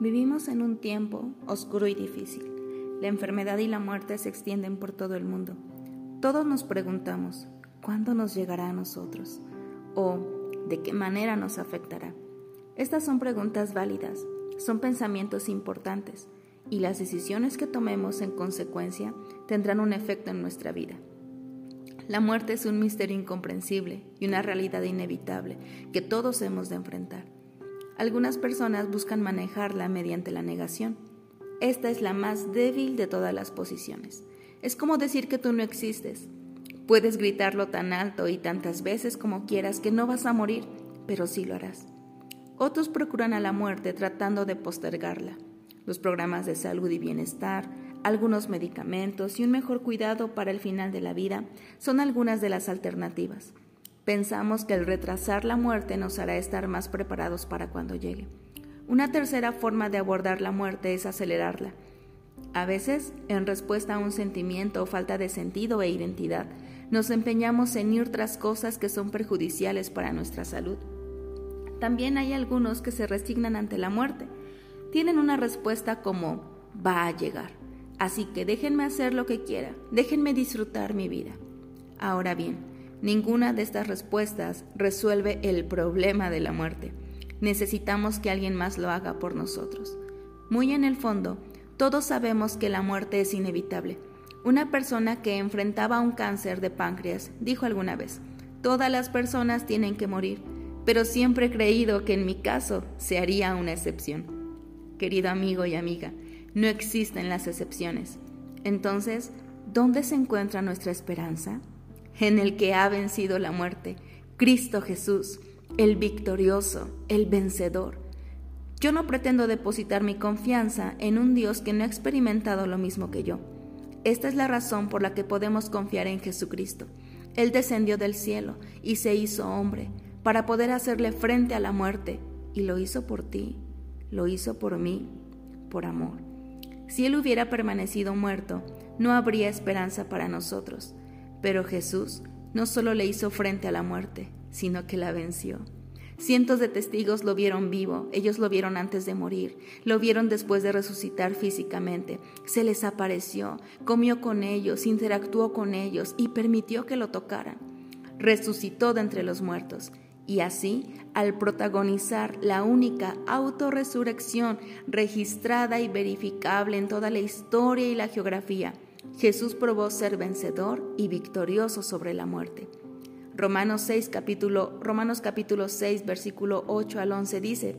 Vivimos en un tiempo oscuro y difícil. La enfermedad y la muerte se extienden por todo el mundo. Todos nos preguntamos, ¿cuándo nos llegará a nosotros? ¿O de qué manera nos afectará? Estas son preguntas válidas, son pensamientos importantes y las decisiones que tomemos en consecuencia tendrán un efecto en nuestra vida. La muerte es un misterio incomprensible y una realidad inevitable que todos hemos de enfrentar. Algunas personas buscan manejarla mediante la negación. Esta es la más débil de todas las posiciones. Es como decir que tú no existes. Puedes gritarlo tan alto y tantas veces como quieras que no vas a morir, pero sí lo harás. Otros procuran a la muerte tratando de postergarla. Los programas de salud y bienestar, algunos medicamentos y un mejor cuidado para el final de la vida son algunas de las alternativas. Pensamos que el retrasar la muerte nos hará estar más preparados para cuando llegue. Una tercera forma de abordar la muerte es acelerarla. A veces, en respuesta a un sentimiento o falta de sentido e identidad, nos empeñamos en ir tras cosas que son perjudiciales para nuestra salud. También hay algunos que se resignan ante la muerte. Tienen una respuesta como va a llegar. Así que déjenme hacer lo que quiera, déjenme disfrutar mi vida. Ahora bien, Ninguna de estas respuestas resuelve el problema de la muerte. Necesitamos que alguien más lo haga por nosotros. Muy en el fondo, todos sabemos que la muerte es inevitable. Una persona que enfrentaba un cáncer de páncreas dijo alguna vez, todas las personas tienen que morir, pero siempre he creído que en mi caso se haría una excepción. Querido amigo y amiga, no existen las excepciones. Entonces, ¿dónde se encuentra nuestra esperanza? En el que ha vencido la muerte, Cristo Jesús, el victorioso, el vencedor. Yo no pretendo depositar mi confianza en un Dios que no ha experimentado lo mismo que yo. Esta es la razón por la que podemos confiar en Jesucristo. Él descendió del cielo y se hizo hombre para poder hacerle frente a la muerte, y lo hizo por ti, lo hizo por mí, por amor. Si Él hubiera permanecido muerto, no habría esperanza para nosotros. Pero Jesús no solo le hizo frente a la muerte, sino que la venció. Cientos de testigos lo vieron vivo, ellos lo vieron antes de morir, lo vieron después de resucitar físicamente, se les apareció, comió con ellos, interactuó con ellos y permitió que lo tocaran. Resucitó de entre los muertos y así, al protagonizar la única autorresurrección registrada y verificable en toda la historia y la geografía, Jesús probó ser vencedor y victorioso sobre la muerte. Romanos 6 capítulo Romanos capítulo 6 versículo 8 al 11 dice: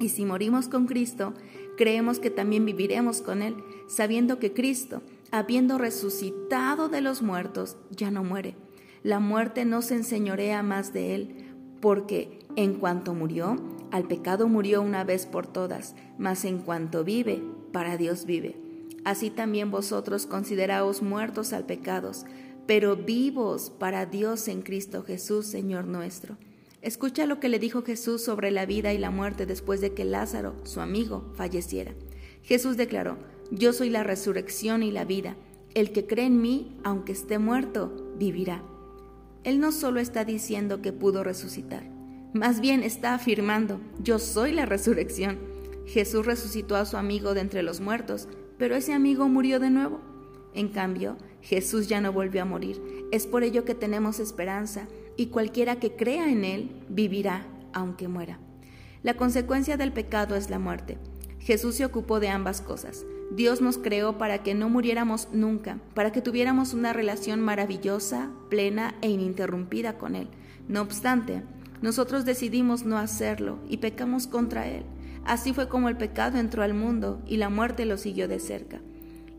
Y si morimos con Cristo, creemos que también viviremos con él, sabiendo que Cristo, habiendo resucitado de los muertos, ya no muere. La muerte no se enseñorea más de él, porque en cuanto murió, al pecado murió una vez por todas, mas en cuanto vive, para Dios vive así también vosotros consideraos muertos al pecados, pero vivos para Dios en Cristo Jesús, Señor nuestro. Escucha lo que le dijo Jesús sobre la vida y la muerte después de que Lázaro, su amigo, falleciera. Jesús declaró, Yo soy la resurrección y la vida. El que cree en mí, aunque esté muerto, vivirá. Él no solo está diciendo que pudo resucitar, más bien está afirmando, Yo soy la resurrección. Jesús resucitó a su amigo de entre los muertos, pero ese amigo murió de nuevo. En cambio, Jesús ya no volvió a morir. Es por ello que tenemos esperanza y cualquiera que crea en Él vivirá aunque muera. La consecuencia del pecado es la muerte. Jesús se ocupó de ambas cosas. Dios nos creó para que no muriéramos nunca, para que tuviéramos una relación maravillosa, plena e ininterrumpida con Él. No obstante, nosotros decidimos no hacerlo y pecamos contra Él. Así fue como el pecado entró al mundo y la muerte lo siguió de cerca.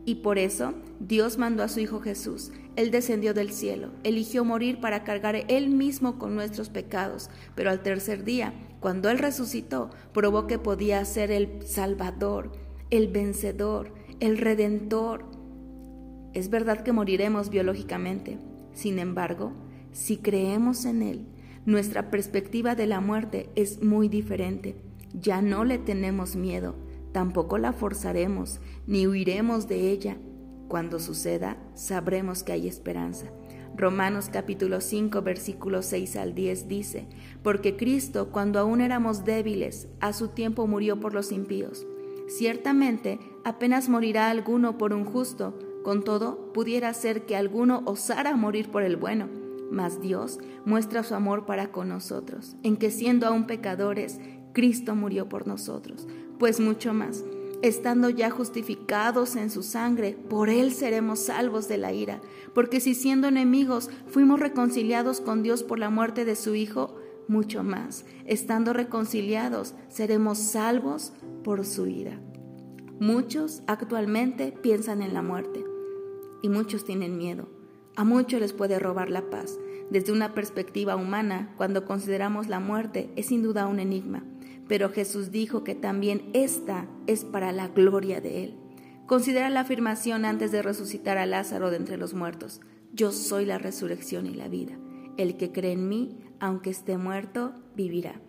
Y por eso Dios mandó a su Hijo Jesús. Él descendió del cielo, eligió morir para cargar él mismo con nuestros pecados, pero al tercer día, cuando Él resucitó, probó que podía ser el Salvador, el vencedor, el Redentor. Es verdad que moriremos biológicamente, sin embargo, si creemos en Él, nuestra perspectiva de la muerte es muy diferente ya no le tenemos miedo, tampoco la forzaremos, ni huiremos de ella. Cuando suceda, sabremos que hay esperanza. Romanos capítulo 5 versículos 6 al 10 dice, porque Cristo, cuando aún éramos débiles, a su tiempo murió por los impíos. Ciertamente, apenas morirá alguno por un justo, con todo, pudiera ser que alguno osara morir por el bueno. Mas Dios muestra su amor para con nosotros, en que siendo aún pecadores, Cristo murió por nosotros. Pues mucho más, estando ya justificados en su sangre, por Él seremos salvos de la ira. Porque si siendo enemigos fuimos reconciliados con Dios por la muerte de su Hijo, mucho más, estando reconciliados, seremos salvos por su ira. Muchos actualmente piensan en la muerte y muchos tienen miedo. A muchos les puede robar la paz. Desde una perspectiva humana, cuando consideramos la muerte, es sin duda un enigma, pero Jesús dijo que también esta es para la gloria de Él. Considera la afirmación antes de resucitar a Lázaro de entre los muertos. Yo soy la resurrección y la vida. El que cree en mí, aunque esté muerto, vivirá.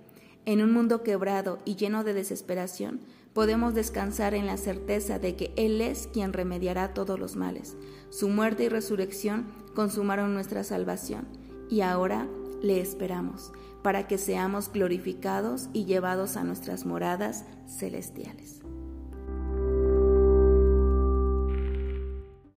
En un mundo quebrado y lleno de desesperación, podemos descansar en la certeza de que Él es quien remediará todos los males. Su muerte y resurrección consumaron nuestra salvación y ahora le esperamos para que seamos glorificados y llevados a nuestras moradas celestiales.